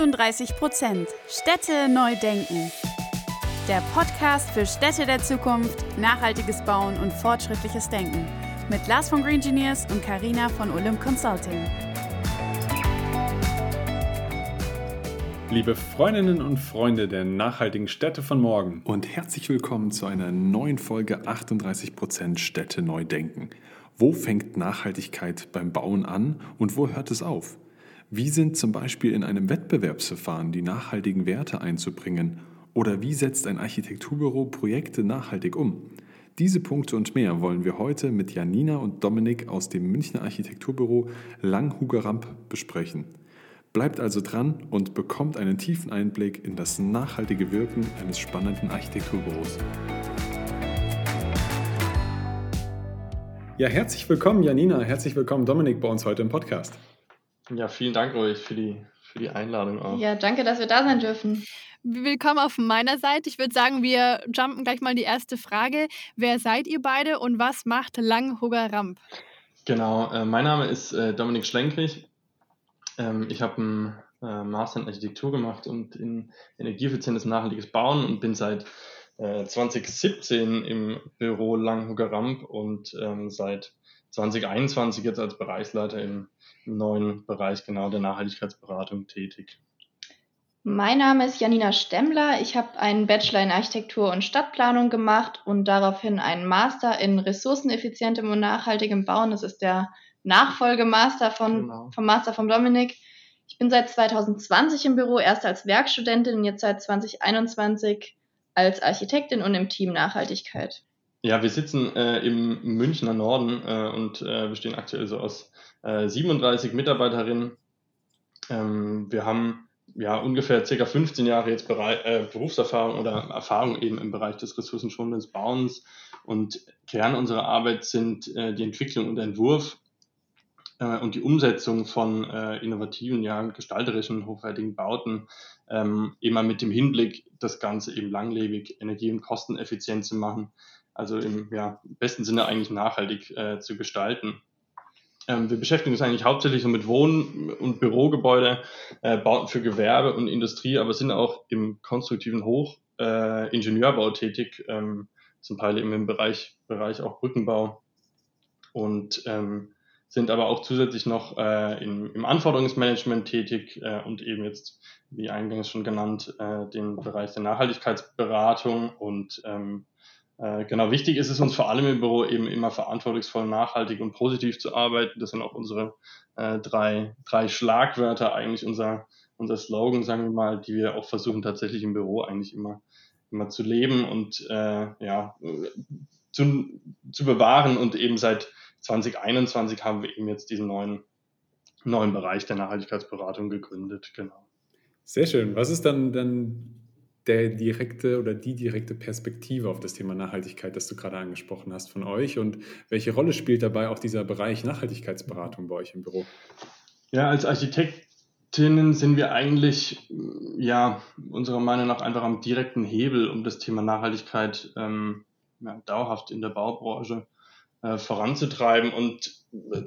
38 Prozent. Städte neu denken. Der Podcast für Städte der Zukunft, nachhaltiges Bauen und fortschrittliches Denken. Mit Lars von Green Engineers und Karina von Olymp Consulting. Liebe Freundinnen und Freunde der nachhaltigen Städte von morgen. Und herzlich willkommen zu einer neuen Folge 38% Städte neu denken. Wo fängt Nachhaltigkeit beim Bauen an und wo hört es auf? Wie sind zum Beispiel in einem Wettbewerbsverfahren die nachhaltigen Werte einzubringen? Oder wie setzt ein Architekturbüro Projekte nachhaltig um? Diese Punkte und mehr wollen wir heute mit Janina und Dominik aus dem Münchner Architekturbüro Langhugeramp besprechen. Bleibt also dran und bekommt einen tiefen Einblick in das nachhaltige Wirken eines spannenden Architekturbüros. Ja, herzlich willkommen, Janina. Herzlich willkommen, Dominik, bei uns heute im Podcast. Ja, vielen Dank euch für die, für die Einladung auch. Ja, danke, dass wir da sein dürfen. Willkommen auf meiner Seite. Ich würde sagen, wir jumpen gleich mal die erste Frage. Wer seid ihr beide und was macht Langhugger Ramp? Genau, äh, mein Name ist äh, Dominik Schlenkrich. Ähm, ich habe einen äh, Master in Architektur gemacht und in energieeffizientes nachhaltiges Bauen und bin seit äh, 2017 im Büro Langhugger Ramp und ähm, seit 2021 jetzt als Bereichsleiter im, im neuen Bereich genau der Nachhaltigkeitsberatung tätig. Mein Name ist Janina Stemmler. Ich habe einen Bachelor in Architektur und Stadtplanung gemacht und daraufhin einen Master in ressourceneffizientem und nachhaltigem Bauen. Das ist der Nachfolgemaster von, genau. vom Master von Dominik. Ich bin seit 2020 im Büro, erst als Werkstudentin und jetzt seit 2021 als Architektin und im Team Nachhaltigkeit. Ja, wir sitzen äh, im Münchner Norden äh, und äh, bestehen aktuell so aus 37 äh, Mitarbeiterinnen. Ähm, wir haben ja ungefähr circa 15 Jahre jetzt Bereich, äh, Berufserfahrung oder Erfahrung eben im Bereich des ressourcenschonenden Bauens und Kern unserer Arbeit sind äh, die Entwicklung und Entwurf und die Umsetzung von innovativen, ja, gestalterischen, hochwertigen Bauten, ähm, immer mit dem Hinblick, das Ganze eben langlebig, energie- und kosteneffizient zu machen, also im ja, besten Sinne eigentlich nachhaltig äh, zu gestalten. Ähm, wir beschäftigen uns eigentlich hauptsächlich so mit Wohn- und Bürogebäude, äh, Bauten für Gewerbe und Industrie, aber sind auch im konstruktiven Hochingenieurbau äh, tätig, ähm, zum Teil eben im Bereich, Bereich auch Brückenbau und ähm, sind aber auch zusätzlich noch äh, im, im Anforderungsmanagement tätig äh, und eben jetzt, wie eingangs schon genannt, äh, den Bereich der Nachhaltigkeitsberatung. Und ähm, äh, genau wichtig ist es uns vor allem im Büro eben immer verantwortungsvoll, nachhaltig und positiv zu arbeiten. Das sind auch unsere äh, drei, drei Schlagwörter, eigentlich unser, unser Slogan, sagen wir mal, die wir auch versuchen tatsächlich im Büro eigentlich immer, immer zu leben und äh, ja, zu, zu bewahren und eben seit 2021 haben wir eben jetzt diesen neuen, neuen Bereich der Nachhaltigkeitsberatung gegründet. Genau. Sehr schön. Was ist dann, dann der direkte oder die direkte Perspektive auf das Thema Nachhaltigkeit, das du gerade angesprochen hast von euch? Und welche Rolle spielt dabei auch dieser Bereich Nachhaltigkeitsberatung bei euch im Büro? Ja, als Architektinnen sind wir eigentlich, ja, unserer Meinung nach einfach am direkten Hebel, um das Thema Nachhaltigkeit ähm, ja, dauerhaft in der Baubranche äh, voranzutreiben. Und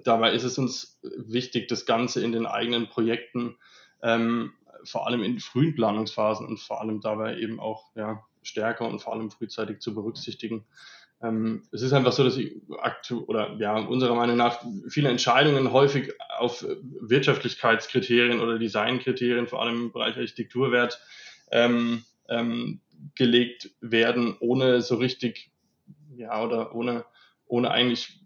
dabei ist es uns wichtig, das Ganze in den eigenen Projekten, ähm, vor allem in frühen Planungsphasen und vor allem dabei eben auch ja, stärker und vor allem frühzeitig zu berücksichtigen. Ähm, es ist einfach so, dass aktu oder ja, unserer Meinung nach viele Entscheidungen häufig auf Wirtschaftlichkeitskriterien oder Designkriterien, vor allem im Bereich Architekturwert, ähm, ähm, gelegt werden, ohne so richtig, ja, oder ohne ohne eigentlich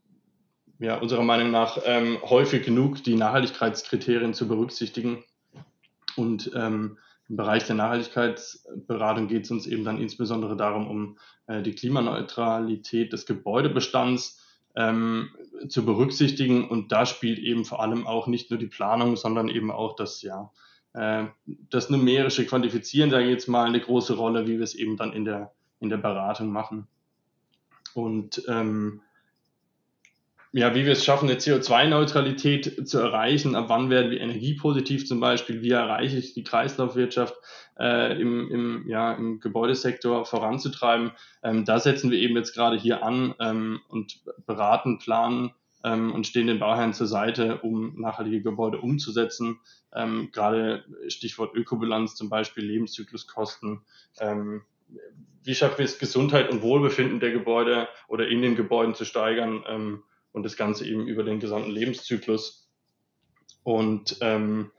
ja, unserer Meinung nach ähm, häufig genug die Nachhaltigkeitskriterien zu berücksichtigen. Und ähm, im Bereich der Nachhaltigkeitsberatung geht es uns eben dann insbesondere darum, um äh, die Klimaneutralität des Gebäudebestands ähm, zu berücksichtigen. Und da spielt eben vor allem auch nicht nur die Planung, sondern eben auch das, ja, äh, das numerische Quantifizieren, sage ich jetzt mal, eine große Rolle, wie wir es eben dann in der, in der Beratung machen. Und ähm, ja, wie wir es schaffen, eine CO2-Neutralität zu erreichen, ab wann werden wir energiepositiv zum Beispiel, wie erreiche ich die Kreislaufwirtschaft äh, im, im, ja, im Gebäudesektor voranzutreiben. Ähm, da setzen wir eben jetzt gerade hier an ähm, und beraten, planen ähm, und stehen den Bauherren zur Seite, um nachhaltige Gebäude umzusetzen. Ähm, gerade Stichwort Ökobilanz zum Beispiel, Lebenszykluskosten. Ähm, wie schaffen wir es, Gesundheit und Wohlbefinden der Gebäude oder in den Gebäuden zu steigern ähm, und das Ganze eben über den gesamten Lebenszyklus. Und ähm,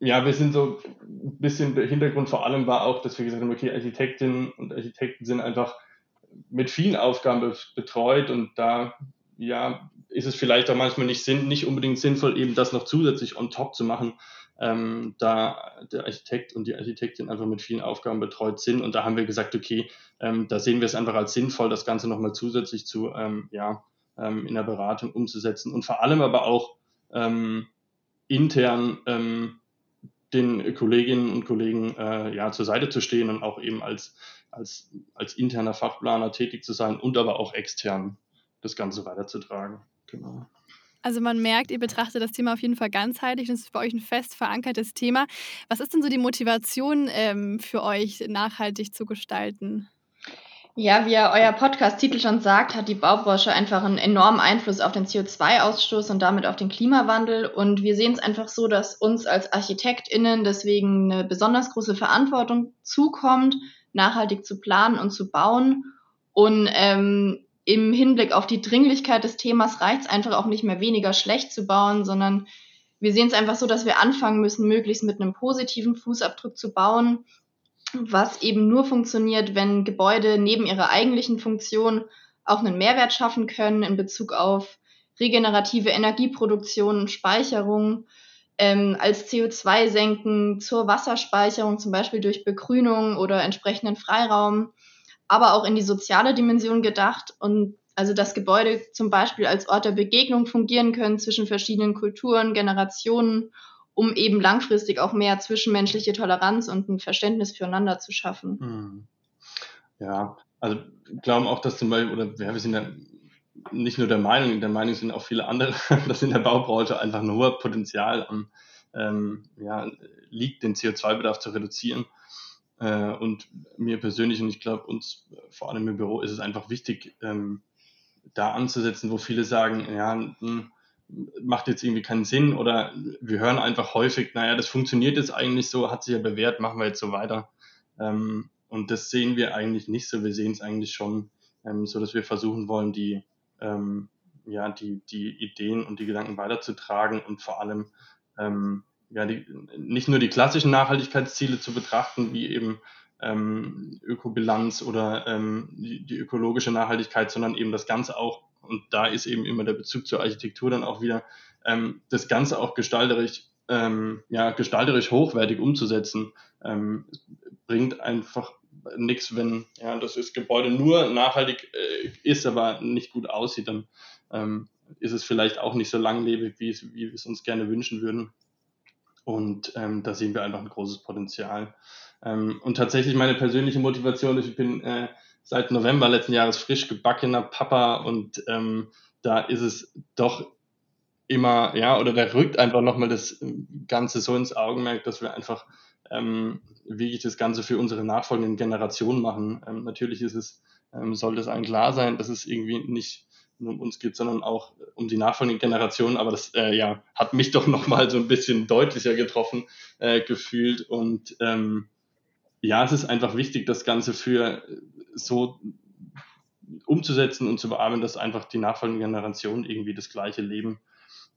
ja, wir sind so ein bisschen, der Hintergrund vor allem war auch, dass wir gesagt haben, okay, Architektinnen und Architekten sind einfach mit vielen Aufgaben betreut und da ja, ist es vielleicht auch manchmal nicht, sinn, nicht unbedingt sinnvoll, eben das noch zusätzlich on top zu machen, ähm, da der Architekt und die Architektin einfach mit vielen Aufgaben betreut sind. Und da haben wir gesagt, okay, ähm, da sehen wir es einfach als sinnvoll, das Ganze nochmal zusätzlich zu, ähm, ja, ähm, in der Beratung umzusetzen und vor allem aber auch ähm, intern ähm, den Kolleginnen und Kollegen äh, ja, zur Seite zu stehen und auch eben als, als, als interner Fachplaner tätig zu sein und aber auch extern das Ganze weiterzutragen. Genau. Also man merkt, ihr betrachtet das Thema auf jeden Fall ganzheitlich und es ist bei euch ein fest verankertes Thema. Was ist denn so die Motivation ähm, für euch, nachhaltig zu gestalten? Ja, wie ja euer Podcast-Titel schon sagt, hat die Baubranche einfach einen enormen Einfluss auf den CO2-Ausstoß und damit auf den Klimawandel. Und wir sehen es einfach so, dass uns als ArchitektInnen deswegen eine besonders große Verantwortung zukommt, nachhaltig zu planen und zu bauen. Und ähm, im Hinblick auf die Dringlichkeit des Themas reicht es einfach auch nicht mehr weniger schlecht zu bauen, sondern wir sehen es einfach so, dass wir anfangen müssen, möglichst mit einem positiven Fußabdruck zu bauen, was eben nur funktioniert, wenn Gebäude neben ihrer eigentlichen Funktion auch einen Mehrwert schaffen können in Bezug auf regenerative Energieproduktion Speicherung, ähm, als CO2 senken zur Wasserspeicherung, zum Beispiel durch Begrünung oder entsprechenden Freiraum aber auch in die soziale Dimension gedacht und also dass Gebäude zum Beispiel als Ort der Begegnung fungieren können zwischen verschiedenen Kulturen, Generationen, um eben langfristig auch mehr zwischenmenschliche Toleranz und ein Verständnis füreinander zu schaffen. Hm. Ja, also glauben auch, dass zum Beispiel, oder ja, wir sind ja nicht nur der Meinung, der Meinung sind auch viele andere, dass in der Baubranche einfach ein hoher Potenzial an, ähm, ja, liegt, den CO2-Bedarf zu reduzieren. Äh, und mir persönlich und ich glaube uns vor allem im Büro ist es einfach wichtig, ähm, da anzusetzen, wo viele sagen, ja, hm, macht jetzt irgendwie keinen Sinn oder wir hören einfach häufig, naja, das funktioniert jetzt eigentlich so, hat sich ja bewährt, machen wir jetzt so weiter. Ähm, und das sehen wir eigentlich nicht so. Wir sehen es eigentlich schon ähm, so, dass wir versuchen wollen, die, ähm, ja, die, die Ideen und die Gedanken weiterzutragen und vor allem ähm, ja, die, nicht nur die klassischen Nachhaltigkeitsziele zu betrachten, wie eben ähm, Ökobilanz oder ähm, die, die, ökologische Nachhaltigkeit, sondern eben das Ganze auch, und da ist eben immer der Bezug zur Architektur dann auch wieder, ähm, das Ganze auch gestalterisch, ähm, ja, gestalterisch hochwertig umzusetzen, ähm, bringt einfach nichts, wenn ja, das ist Gebäude nur nachhaltig äh, ist, aber nicht gut aussieht, dann ähm, ist es vielleicht auch nicht so langlebig, wie, es, wie wir es uns gerne wünschen würden. Und ähm, da sehen wir einfach ein großes Potenzial. Ähm, und tatsächlich meine persönliche Motivation ist, ich bin äh, seit November letzten Jahres frisch gebackener Papa und ähm, da ist es doch immer, ja, oder da rückt einfach nochmal das Ganze so ins Augenmerk, dass wir einfach ähm, wirklich das Ganze für unsere nachfolgenden Generationen machen. Ähm, natürlich ist es, ähm, sollte es allen klar sein, dass es irgendwie nicht nur um uns geht, sondern auch um die nachfolgenden Generationen. Aber das äh, ja, hat mich doch nochmal so ein bisschen deutlicher getroffen äh, gefühlt. Und ähm, ja, es ist einfach wichtig, das Ganze für so umzusetzen und zu bearbeiten, dass einfach die nachfolgenden Generationen irgendwie das gleiche Leben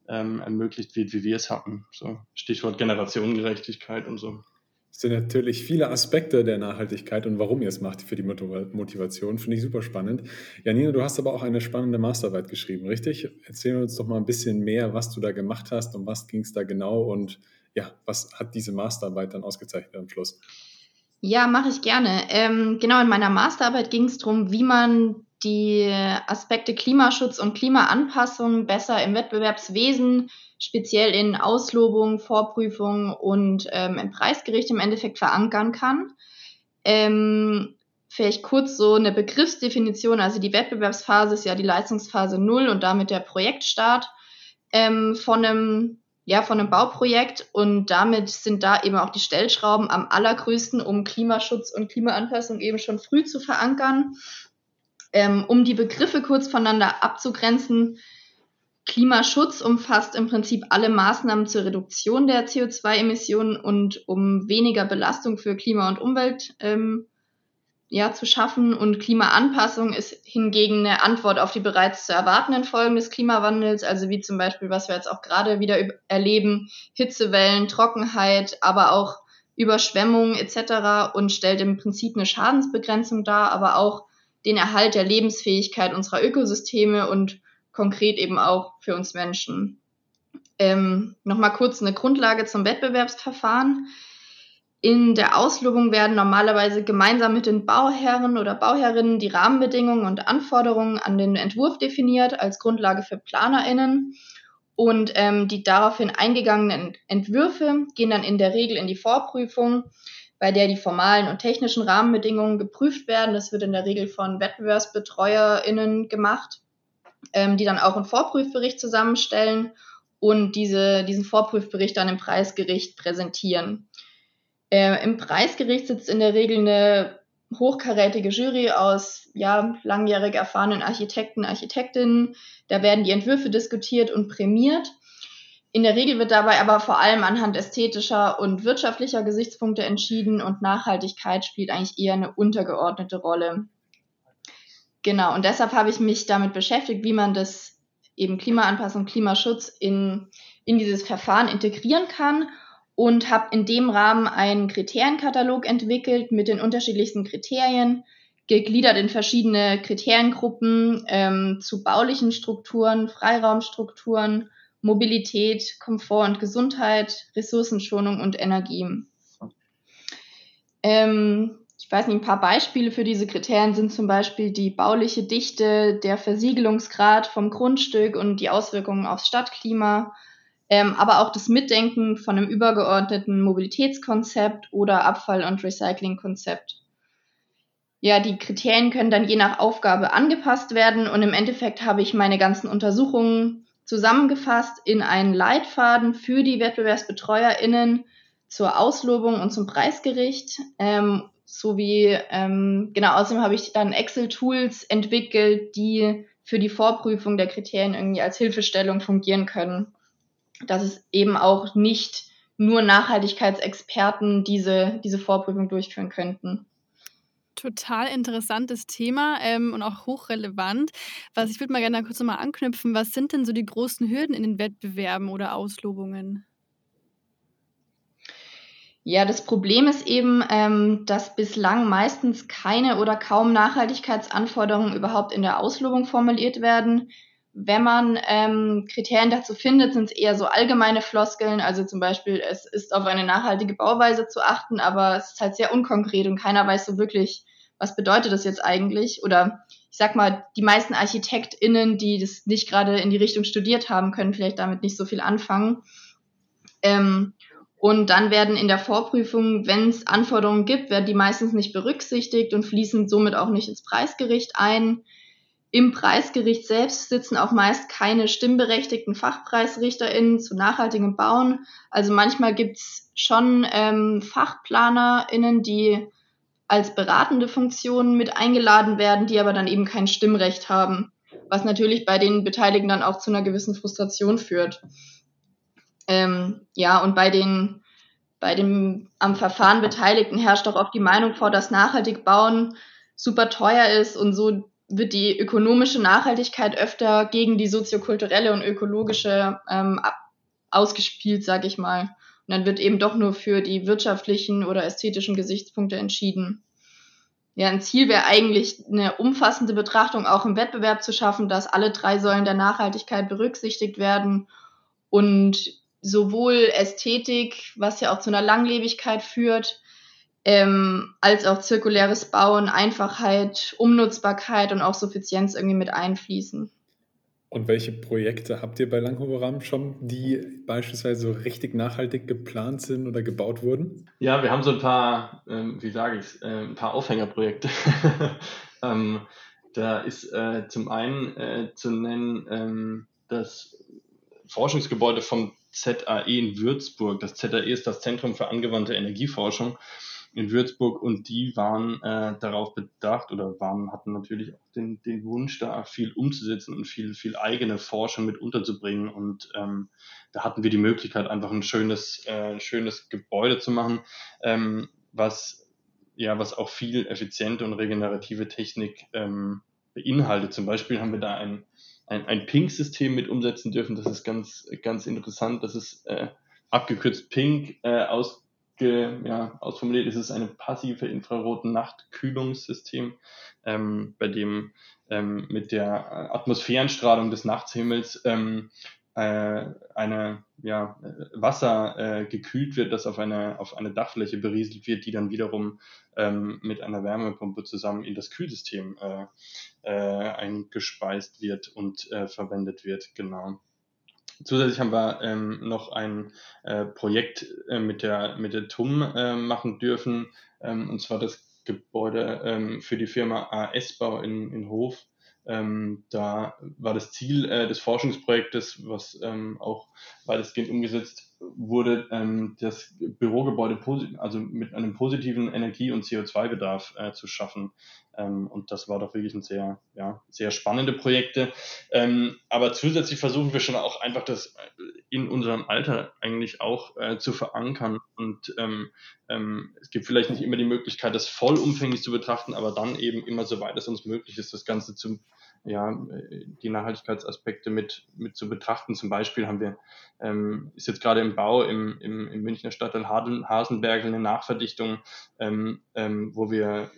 ähm, ermöglicht wird, wie wir es hatten. So Stichwort Generationengerechtigkeit und so. Es sind natürlich viele Aspekte der Nachhaltigkeit und warum ihr es macht für die Motivation. Finde ich super spannend. Janina, du hast aber auch eine spannende Masterarbeit geschrieben, richtig? Erzähl uns doch mal ein bisschen mehr, was du da gemacht hast und was ging es da genau und ja, was hat diese Masterarbeit dann ausgezeichnet am Schluss? Ja, mache ich gerne. Ähm, genau, in meiner Masterarbeit ging es darum, wie man die Aspekte Klimaschutz und Klimaanpassung besser im Wettbewerbswesen speziell in Auslobung, Vorprüfung und ähm, im Preisgericht im Endeffekt verankern kann. Ähm, vielleicht kurz so eine Begriffsdefinition. Also die Wettbewerbsphase ist ja die Leistungsphase null und damit der Projektstart ähm, von einem ja, von einem Bauprojekt und damit sind da eben auch die Stellschrauben am allergrößten, um Klimaschutz und Klimaanpassung eben schon früh zu verankern. Ähm, um die Begriffe kurz voneinander abzugrenzen, Klimaschutz umfasst im Prinzip alle Maßnahmen zur Reduktion der CO2-Emissionen und um weniger Belastung für Klima und Umwelt ähm, ja, zu schaffen. Und Klimaanpassung ist hingegen eine Antwort auf die bereits zu erwartenden Folgen des Klimawandels, also wie zum Beispiel, was wir jetzt auch gerade wieder erleben, Hitzewellen, Trockenheit, aber auch Überschwemmungen etc. und stellt im Prinzip eine Schadensbegrenzung dar, aber auch den Erhalt der Lebensfähigkeit unserer Ökosysteme und konkret eben auch für uns Menschen. Ähm, Nochmal kurz eine Grundlage zum Wettbewerbsverfahren. In der Auslobung werden normalerweise gemeinsam mit den Bauherren oder Bauherrinnen die Rahmenbedingungen und Anforderungen an den Entwurf definiert als Grundlage für PlanerInnen. Und ähm, die daraufhin eingegangenen Entwürfe gehen dann in der Regel in die Vorprüfung, bei der die formalen und technischen Rahmenbedingungen geprüft werden. Das wird in der Regel von WettbewerbsbetreuerInnen gemacht ähm, die dann auch einen Vorprüfbericht zusammenstellen und diese, diesen Vorprüfbericht dann im Preisgericht präsentieren. Äh, Im Preisgericht sitzt in der Regel eine hochkarätige Jury aus ja, langjährig erfahrenen Architekten, Architektinnen. Da werden die Entwürfe diskutiert und prämiert. In der Regel wird dabei aber vor allem anhand ästhetischer und wirtschaftlicher Gesichtspunkte entschieden und Nachhaltigkeit spielt eigentlich eher eine untergeordnete Rolle. Genau, und deshalb habe ich mich damit beschäftigt, wie man das eben Klimaanpassung, Klimaschutz in, in dieses Verfahren integrieren kann und habe in dem Rahmen einen Kriterienkatalog entwickelt mit den unterschiedlichsten Kriterien, gegliedert in verschiedene Kriteriengruppen ähm, zu baulichen Strukturen, Freiraumstrukturen, Mobilität, Komfort und Gesundheit, Ressourcenschonung und Energie. Ähm, ich weiß nicht, ein paar Beispiele für diese Kriterien sind zum Beispiel die bauliche Dichte, der Versiegelungsgrad vom Grundstück und die Auswirkungen aufs Stadtklima, ähm, aber auch das Mitdenken von einem übergeordneten Mobilitätskonzept oder Abfall- und Recyclingkonzept. Ja, die Kriterien können dann je nach Aufgabe angepasst werden und im Endeffekt habe ich meine ganzen Untersuchungen zusammengefasst in einen Leitfaden für die WettbewerbsbetreuerInnen zur Auslobung und zum Preisgericht ähm, sowie, ähm, genau, außerdem habe ich dann Excel-Tools entwickelt, die für die Vorprüfung der Kriterien irgendwie als Hilfestellung fungieren können. Dass es eben auch nicht nur Nachhaltigkeitsexperten diese, diese Vorprüfung durchführen könnten. Total interessantes Thema ähm, und auch hochrelevant. Was ich würde mal gerne kurz nochmal anknüpfen. Was sind denn so die großen Hürden in den Wettbewerben oder Auslobungen? Ja, das Problem ist eben, ähm, dass bislang meistens keine oder kaum Nachhaltigkeitsanforderungen überhaupt in der Auslobung formuliert werden. Wenn man ähm, Kriterien dazu findet, sind es eher so allgemeine Floskeln, also zum Beispiel, es ist auf eine nachhaltige Bauweise zu achten, aber es ist halt sehr unkonkret und keiner weiß so wirklich, was bedeutet das jetzt eigentlich? Oder ich sag mal, die meisten ArchitektInnen, die das nicht gerade in die Richtung studiert haben, können vielleicht damit nicht so viel anfangen. Ähm, und dann werden in der Vorprüfung, wenn es Anforderungen gibt, werden die meistens nicht berücksichtigt und fließen somit auch nicht ins Preisgericht ein. Im Preisgericht selbst sitzen auch meist keine stimmberechtigten FachpreisrichterInnen zu nachhaltigem Bauen. Also manchmal gibt's schon ähm, FachplanerInnen, die als beratende Funktionen mit eingeladen werden, die aber dann eben kein Stimmrecht haben, was natürlich bei den Beteiligten dann auch zu einer gewissen Frustration führt. Ähm, ja, und bei den bei dem am Verfahren Beteiligten herrscht auch oft die Meinung vor, dass nachhaltig bauen super teuer ist und so wird die ökonomische Nachhaltigkeit öfter gegen die soziokulturelle und ökologische ähm, ausgespielt, sag ich mal. Und dann wird eben doch nur für die wirtschaftlichen oder ästhetischen Gesichtspunkte entschieden. Ja, ein Ziel wäre eigentlich eine umfassende Betrachtung auch im Wettbewerb zu schaffen, dass alle drei Säulen der Nachhaltigkeit berücksichtigt werden und sowohl Ästhetik, was ja auch zu einer Langlebigkeit führt, ähm, als auch zirkuläres Bauen, Einfachheit, Umnutzbarkeit und auch Suffizienz irgendwie mit einfließen. Und welche Projekte habt ihr bei Langhuber schon, die beispielsweise so richtig nachhaltig geplant sind oder gebaut wurden? Ja, wir haben so ein paar, ähm, wie sage ich äh, ein paar Aufhängerprojekte. ähm, da ist äh, zum einen äh, zu nennen ähm, das Forschungsgebäude vom ZAE in Würzburg. Das ZAE ist das Zentrum für angewandte Energieforschung. In Würzburg und die waren äh, darauf bedacht oder waren, hatten natürlich auch den, den Wunsch, da viel umzusetzen und viel, viel eigene Forschung mit unterzubringen. Und ähm, da hatten wir die Möglichkeit, einfach ein schönes, äh, schönes Gebäude zu machen, ähm, was ja, was auch viel effiziente und regenerative Technik ähm, beinhaltet. Zum Beispiel haben wir da ein, ein, ein Pink-System mit umsetzen dürfen. Das ist ganz, ganz interessant. Das ist äh, abgekürzt Pink äh, aus ja, ausformuliert ist es eine passive Infraroten-Nachtkühlungssystem, ähm, bei dem ähm, mit der Atmosphärenstrahlung des Nachthimmels ähm, äh, eine ja, Wasser äh, gekühlt wird, das auf eine, auf eine Dachfläche berieselt wird, die dann wiederum ähm, mit einer Wärmepumpe zusammen in das Kühlsystem äh, äh, eingespeist wird und äh, verwendet wird. Genau. Zusätzlich haben wir ähm, noch ein äh, Projekt äh, mit, der, mit der TUM äh, machen dürfen, ähm, und zwar das Gebäude ähm, für die Firma AS-Bau in, in Hof. Ähm, da war das Ziel äh, des Forschungsprojektes, was ähm, auch weitestgehend umgesetzt wurde, ähm, das Bürogebäude also mit einem positiven Energie- und CO2-Bedarf äh, zu schaffen. Ähm, und das war doch wirklich ein sehr, ja, sehr spannende Projekte. Ähm, aber zusätzlich versuchen wir schon auch einfach das in unserem Alter eigentlich auch äh, zu verankern. Und ähm, ähm, es gibt vielleicht nicht immer die Möglichkeit, das vollumfänglich zu betrachten, aber dann eben immer so weit es uns möglich ist, das Ganze zu ja, die Nachhaltigkeitsaspekte mit, mit zu betrachten. Zum Beispiel haben wir, ähm, ist jetzt gerade im Bau im, im, im Münchner Stadtteil Hasenberg eine Nachverdichtung, ähm, ähm, wo wir,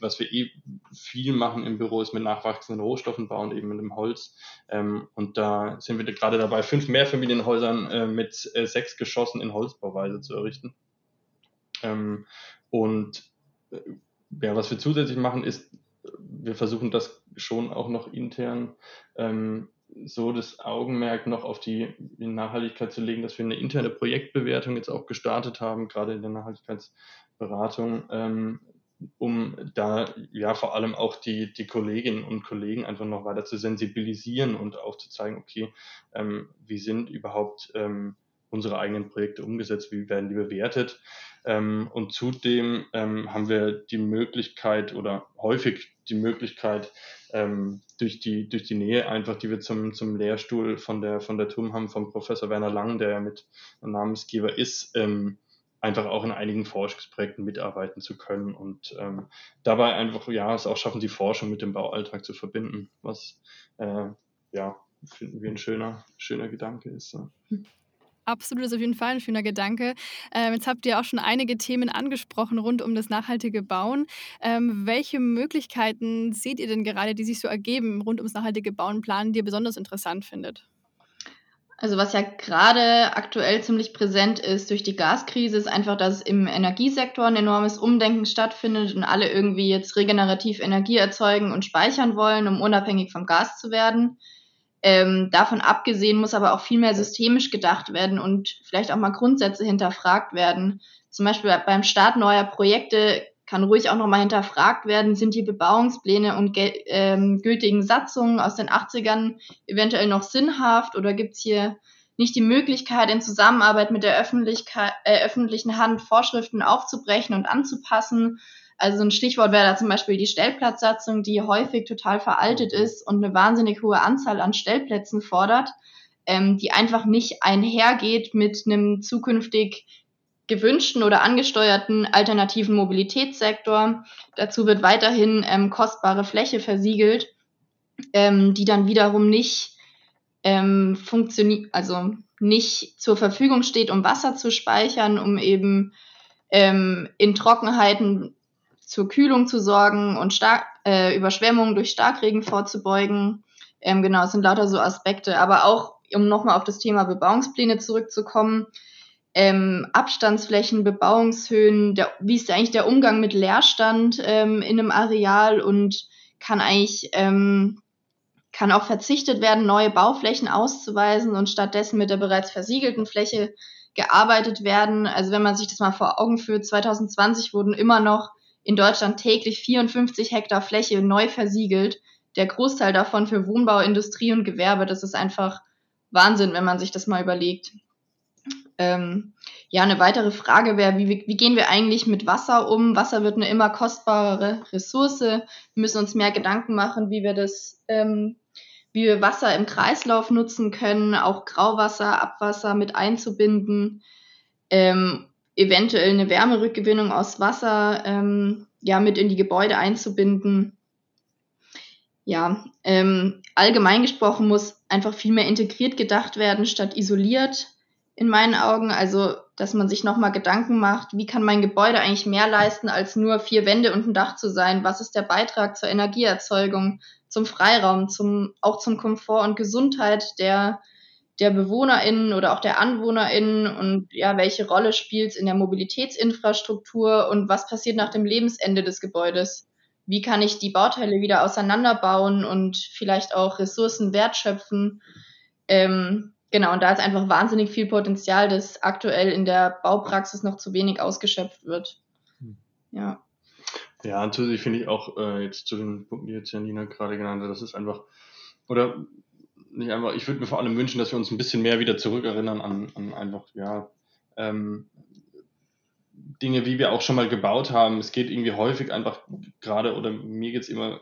was wir eh viel machen im Büro, ist mit nachwachsenden Rohstoffen bauen, eben mit dem Holz. Ähm, und da sind wir gerade dabei, fünf Mehrfamilienhäusern äh, mit äh, sechs Geschossen in Holzbauweise zu errichten. Ähm, und äh, ja, was wir zusätzlich machen, ist wir versuchen das schon auch noch intern ähm, so das Augenmerk noch auf die Nachhaltigkeit zu legen, dass wir eine interne Projektbewertung jetzt auch gestartet haben, gerade in der Nachhaltigkeitsberatung, ähm, um da ja vor allem auch die, die Kolleginnen und Kollegen einfach noch weiter zu sensibilisieren und aufzuzeigen, okay, ähm, wie sind überhaupt ähm, unsere eigenen Projekte umgesetzt, wie werden die bewertet. Ähm, und zudem ähm, haben wir die Möglichkeit oder häufig die Möglichkeit, ähm, durch, die, durch die Nähe einfach, die wir zum, zum Lehrstuhl von der, von der TUM haben, von Professor Werner Lang, der ja mit Namensgeber ist, ähm, einfach auch in einigen Forschungsprojekten mitarbeiten zu können und ähm, dabei einfach, ja, es auch schaffen, die Forschung mit dem Baualltag zu verbinden, was, äh, ja, finden wir ein schöner, schöner Gedanke ist. Ja. Absolut, ist auf jeden Fall ein schöner Gedanke. Ähm, jetzt habt ihr auch schon einige Themen angesprochen rund um das nachhaltige Bauen. Ähm, welche Möglichkeiten seht ihr denn gerade, die sich so ergeben rund ums nachhaltige Bauen, planen, die ihr besonders interessant findet? Also was ja gerade aktuell ziemlich präsent ist durch die Gaskrise, ist einfach, dass im Energiesektor ein enormes Umdenken stattfindet und alle irgendwie jetzt regenerativ Energie erzeugen und speichern wollen, um unabhängig vom Gas zu werden. Ähm, davon abgesehen muss aber auch viel mehr systemisch gedacht werden und vielleicht auch mal Grundsätze hinterfragt werden. Zum Beispiel beim Start neuer Projekte kann ruhig auch nochmal hinterfragt werden, sind die Bebauungspläne und ähm, gültigen Satzungen aus den 80ern eventuell noch sinnhaft oder gibt es hier nicht die Möglichkeit, in Zusammenarbeit mit der Öffentlichkeit, äh, öffentlichen Hand Vorschriften aufzubrechen und anzupassen also ein Stichwort wäre da zum Beispiel die Stellplatzsatzung, die häufig total veraltet mhm. ist und eine wahnsinnig hohe Anzahl an Stellplätzen fordert, ähm, die einfach nicht einhergeht mit einem zukünftig gewünschten oder angesteuerten alternativen Mobilitätssektor. Dazu wird weiterhin ähm, kostbare Fläche versiegelt, ähm, die dann wiederum nicht ähm, funktioniert, also nicht zur Verfügung steht, um Wasser zu speichern, um eben ähm, in Trockenheiten zur Kühlung zu sorgen und Stark, äh, Überschwemmungen durch Starkregen vorzubeugen. Ähm, genau, es sind lauter so Aspekte. Aber auch, um nochmal auf das Thema Bebauungspläne zurückzukommen, ähm, Abstandsflächen, Bebauungshöhen, der, wie ist eigentlich der Umgang mit Leerstand ähm, in einem Areal und kann eigentlich ähm, kann auch verzichtet werden, neue Bauflächen auszuweisen und stattdessen mit der bereits versiegelten Fläche gearbeitet werden. Also wenn man sich das mal vor Augen führt, 2020 wurden immer noch in Deutschland täglich 54 Hektar Fläche neu versiegelt. Der Großteil davon für Wohnbau, Industrie und Gewerbe. Das ist einfach Wahnsinn, wenn man sich das mal überlegt. Ähm, ja, eine weitere Frage wäre, wie, wie gehen wir eigentlich mit Wasser um? Wasser wird eine immer kostbarere Ressource. Wir müssen uns mehr Gedanken machen, wie wir das, ähm, wie wir Wasser im Kreislauf nutzen können, auch Grauwasser, Abwasser mit einzubinden, ähm, eventuell eine Wärmerückgewinnung aus Wasser ähm, ja mit in die Gebäude einzubinden. Ja, ähm, allgemein gesprochen muss einfach viel mehr integriert gedacht werden statt isoliert in meinen Augen. Also, dass man sich nochmal Gedanken macht, wie kann mein Gebäude eigentlich mehr leisten, als nur vier Wände und ein Dach zu sein? Was ist der Beitrag zur Energieerzeugung, zum Freiraum, zum, auch zum Komfort und Gesundheit der, der BewohnerInnen oder auch der AnwohnerInnen und ja, welche Rolle spielt es in der Mobilitätsinfrastruktur und was passiert nach dem Lebensende des Gebäudes? Wie kann ich die Bauteile wieder auseinanderbauen und vielleicht auch Ressourcen wertschöpfen? Ähm, Genau, und da ist einfach wahnsinnig viel Potenzial, das aktuell in der Baupraxis noch zu wenig ausgeschöpft wird. Hm. Ja. Ja, und zusätzlich finde ich auch äh, jetzt zu den Punkten, die jetzt Janina gerade genannt hat, das ist einfach, oder nicht einfach, ich würde mir vor allem wünschen, dass wir uns ein bisschen mehr wieder zurückerinnern an, an einfach, ja, ähm, Dinge, wie wir auch schon mal gebaut haben. Es geht irgendwie häufig einfach gerade, oder mir geht es immer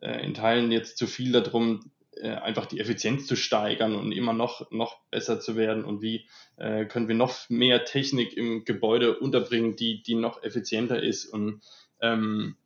äh, in Teilen jetzt zu viel darum, äh, einfach die Effizienz zu steigern und immer noch, noch besser zu werden und wie äh, können wir noch mehr Technik im Gebäude unterbringen, die, die noch effizienter ist und ähm,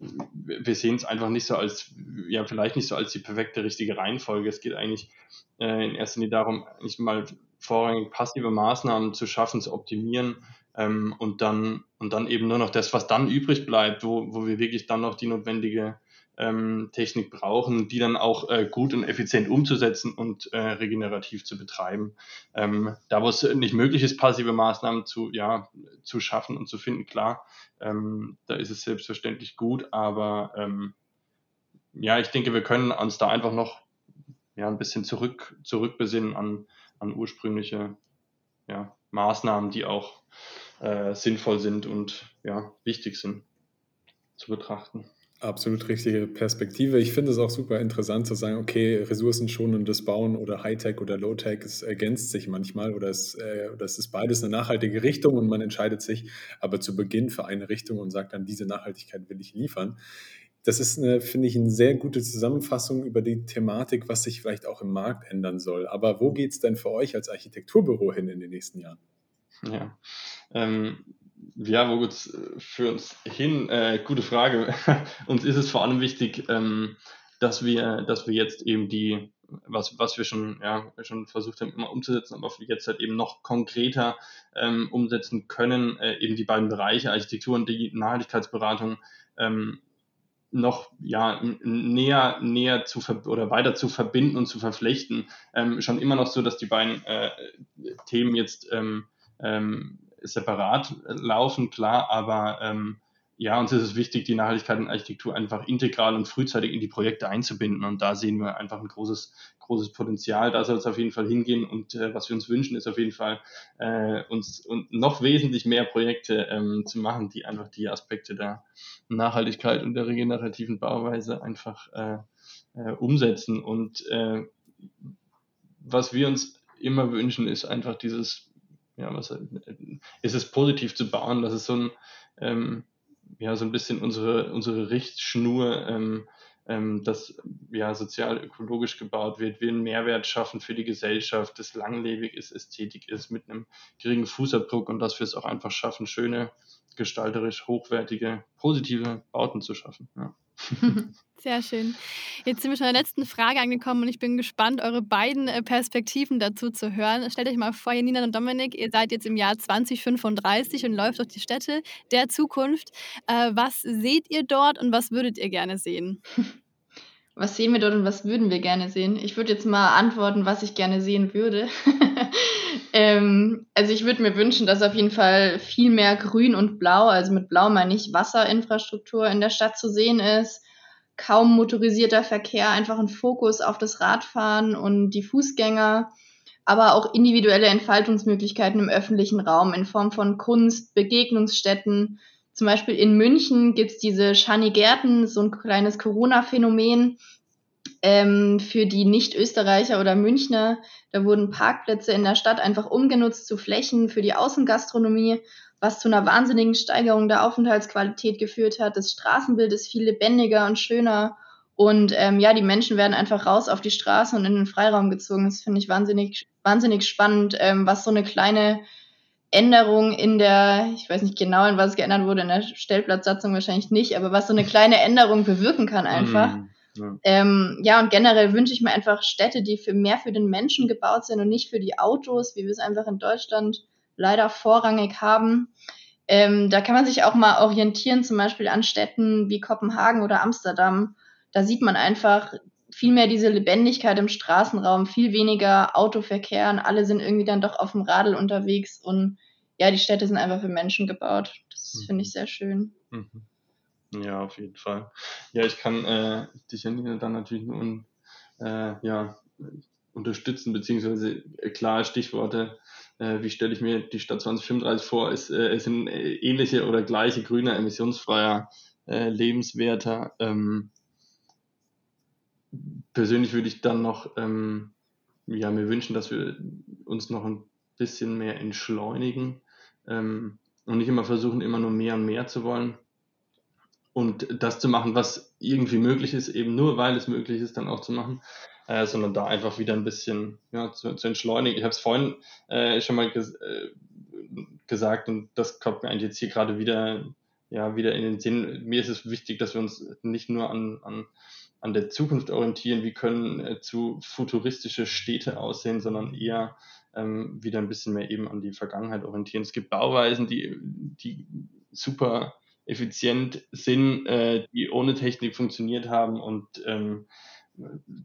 wir sehen es einfach nicht so als, ja, vielleicht nicht so als die perfekte, richtige Reihenfolge. Es geht eigentlich äh, in erster Linie darum, nicht mal vorrangig passive Maßnahmen zu schaffen, zu optimieren ähm, und dann und dann eben nur noch das, was dann übrig bleibt, wo, wo wir wirklich dann noch die notwendige ähm, Technik brauchen, die dann auch äh, gut und effizient umzusetzen und äh, regenerativ zu betreiben. Ähm, da, wo es nicht möglich ist, passive Maßnahmen zu, ja, zu schaffen und zu finden, klar, ähm, da ist es selbstverständlich gut, aber ähm, ja, ich denke, wir können uns da einfach noch ja, ein bisschen zurück, zurückbesinnen an, an ursprüngliche ja, Maßnahmen, die auch äh, sinnvoll sind und ja, wichtig sind zu betrachten. Absolut richtige Perspektive. Ich finde es auch super interessant zu sagen, okay, ressourcenschonendes Bauen oder Hightech oder Low-Tech, es ergänzt sich manchmal oder es, äh, es ist beides eine nachhaltige Richtung und man entscheidet sich aber zu Beginn für eine Richtung und sagt dann, diese Nachhaltigkeit will ich liefern. Das ist, eine, finde ich, eine sehr gute Zusammenfassung über die Thematik, was sich vielleicht auch im Markt ändern soll. Aber wo geht es denn für euch als Architekturbüro hin in den nächsten Jahren? Ja, ähm, ja, wo geht's für uns hin? Äh, gute Frage. uns ist es vor allem wichtig, ähm, dass wir, dass wir jetzt eben die, was, was wir schon, ja, schon versucht haben, immer umzusetzen, aber jetzt halt eben noch konkreter ähm, umsetzen können, äh, eben die beiden Bereiche Architektur und die Nachhaltigkeitsberatung ähm, noch ja näher näher zu oder weiter zu verbinden und zu verflechten ähm, schon immer noch so dass die beiden äh, Themen jetzt ähm, ähm, separat laufen, klar, aber ähm, ja, uns ist es wichtig, die Nachhaltigkeit und Architektur einfach integral und frühzeitig in die Projekte einzubinden. Und da sehen wir einfach ein großes, großes Potenzial. Da soll es auf jeden Fall hingehen. Und äh, was wir uns wünschen, ist auf jeden Fall, äh, uns und noch wesentlich mehr Projekte ähm, zu machen, die einfach die Aspekte der Nachhaltigkeit und der regenerativen Bauweise einfach äh, äh, umsetzen. Und äh, was wir uns immer wünschen, ist einfach dieses ja, was ist es positiv zu bauen, dass es so ein, ähm, ja, so ein bisschen unsere, unsere Richtschnur, ähm, ähm, dass ja sozial-ökologisch gebaut wird, wir einen Mehrwert schaffen für die Gesellschaft, das langlebig ist, Ästhetik ist, mit einem geringen Fußabdruck und dass wir es auch einfach schaffen, schöne, gestalterisch hochwertige, positive Bauten zu schaffen. Ja. Sehr schön. Jetzt sind wir schon der letzten Frage angekommen und ich bin gespannt, eure beiden äh, Perspektiven dazu zu hören. Stellt euch mal vor, Janina und Dominik, ihr seid jetzt im Jahr 2035 und läuft durch die Städte der Zukunft. Äh, was seht ihr dort und was würdet ihr gerne sehen? Was sehen wir dort und was würden wir gerne sehen? Ich würde jetzt mal antworten, was ich gerne sehen würde. ähm, also ich würde mir wünschen, dass auf jeden Fall viel mehr Grün und Blau, also mit Blau meine ich Wasserinfrastruktur in der Stadt zu sehen ist kaum motorisierter Verkehr, einfach ein Fokus auf das Radfahren und die Fußgänger, aber auch individuelle Entfaltungsmöglichkeiten im öffentlichen Raum in Form von Kunst, Begegnungsstätten. Zum Beispiel in München gibt es diese Shani Gärten, so ein kleines Corona-Phänomen, Ähm, für die Nicht-Österreicher oder Münchner, da wurden Parkplätze in der Stadt einfach umgenutzt zu Flächen für die Außengastronomie, was zu einer wahnsinnigen Steigerung der Aufenthaltsqualität geführt hat. Das Straßenbild ist viel lebendiger und schöner. Und ähm, ja, die Menschen werden einfach raus auf die Straße und in den Freiraum gezogen. Das finde ich wahnsinnig, wahnsinnig spannend, ähm, was so eine kleine Änderung in der, ich weiß nicht genau, in was geändert wurde, in der Stellplatzsatzung wahrscheinlich nicht, aber was so eine kleine Änderung bewirken kann einfach. Mm, ja. Ähm, ja, und generell wünsche ich mir einfach Städte, die für mehr für den Menschen gebaut sind und nicht für die Autos, wie wir es einfach in Deutschland leider vorrangig haben. Ähm, da kann man sich auch mal orientieren, zum Beispiel an Städten wie Kopenhagen oder Amsterdam. Da sieht man einfach viel mehr diese Lebendigkeit im Straßenraum, viel weniger Autoverkehr und alle sind irgendwie dann doch auf dem Radl unterwegs und ja, die Städte sind einfach für Menschen gebaut. Das mhm. finde ich sehr schön. Mhm. Ja, auf jeden Fall. Ja, ich kann äh, dich dann natürlich nur äh, ja, unterstützen, beziehungsweise äh, klare Stichworte, äh, wie stelle ich mir die Stadt 2035 vor, ist, äh, es sind äh, ähnliche oder gleiche grüner, emissionsfreier, äh, lebenswerter. Ähm, persönlich würde ich dann noch ähm, ja, mir wünschen, dass wir uns noch ein bisschen mehr entschleunigen ähm, und nicht immer versuchen, immer nur mehr und mehr zu wollen und das zu machen, was irgendwie möglich ist, eben nur weil es möglich ist, dann auch zu machen, äh, sondern da einfach wieder ein bisschen ja, zu, zu entschleunigen. Ich habe es vorhin äh, schon mal ges äh, gesagt und das kommt mir eigentlich jetzt hier gerade wieder, ja, wieder in den Sinn. Mir ist es wichtig, dass wir uns nicht nur an, an an der Zukunft orientieren, wie können äh, zu futuristische Städte aussehen, sondern eher ähm, wieder ein bisschen mehr eben an die Vergangenheit orientieren. Es gibt Bauweisen, die, die super effizient sind, äh, die ohne Technik funktioniert haben und ähm,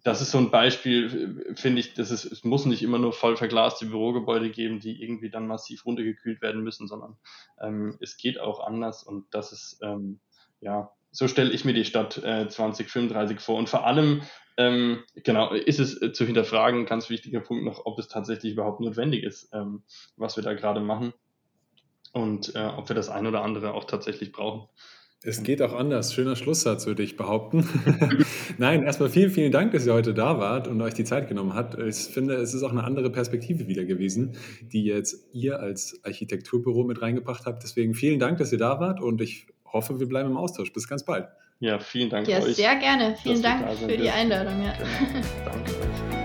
das ist so ein Beispiel, finde ich, dass es, es muss nicht immer nur voll verglaste Bürogebäude geben, die irgendwie dann massiv runtergekühlt werden müssen, sondern ähm, es geht auch anders und das ist ähm, ja so stelle ich mir die Stadt äh, 2035 vor. Und vor allem, ähm, genau, ist es äh, zu hinterfragen, ganz wichtiger Punkt noch, ob es tatsächlich überhaupt notwendig ist, ähm, was wir da gerade machen. Und äh, ob wir das ein oder andere auch tatsächlich brauchen. Es geht auch anders. Schöner Schlusssatz, würde ich behaupten. Nein, erstmal vielen, vielen Dank, dass ihr heute da wart und euch die Zeit genommen habt. Ich finde, es ist auch eine andere Perspektive wieder gewesen, die jetzt ihr als Architekturbüro mit reingebracht habt. Deswegen vielen Dank, dass ihr da wart und ich hoffe, wir bleiben im Austausch. Bis ganz bald. Ja, vielen Dank ja, euch. sehr gerne. Vielen Dank für die Einladung. Ja. Genau. Danke euch.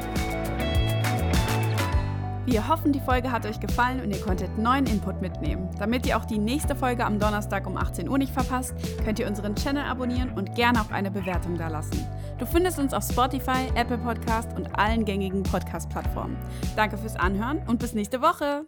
Wir hoffen, die Folge hat euch gefallen und ihr konntet neuen Input mitnehmen. Damit ihr auch die nächste Folge am Donnerstag um 18 Uhr nicht verpasst, könnt ihr unseren Channel abonnieren und gerne auch eine Bewertung dalassen. Du findest uns auf Spotify, Apple Podcast und allen gängigen Podcast-Plattformen. Danke fürs Anhören und bis nächste Woche.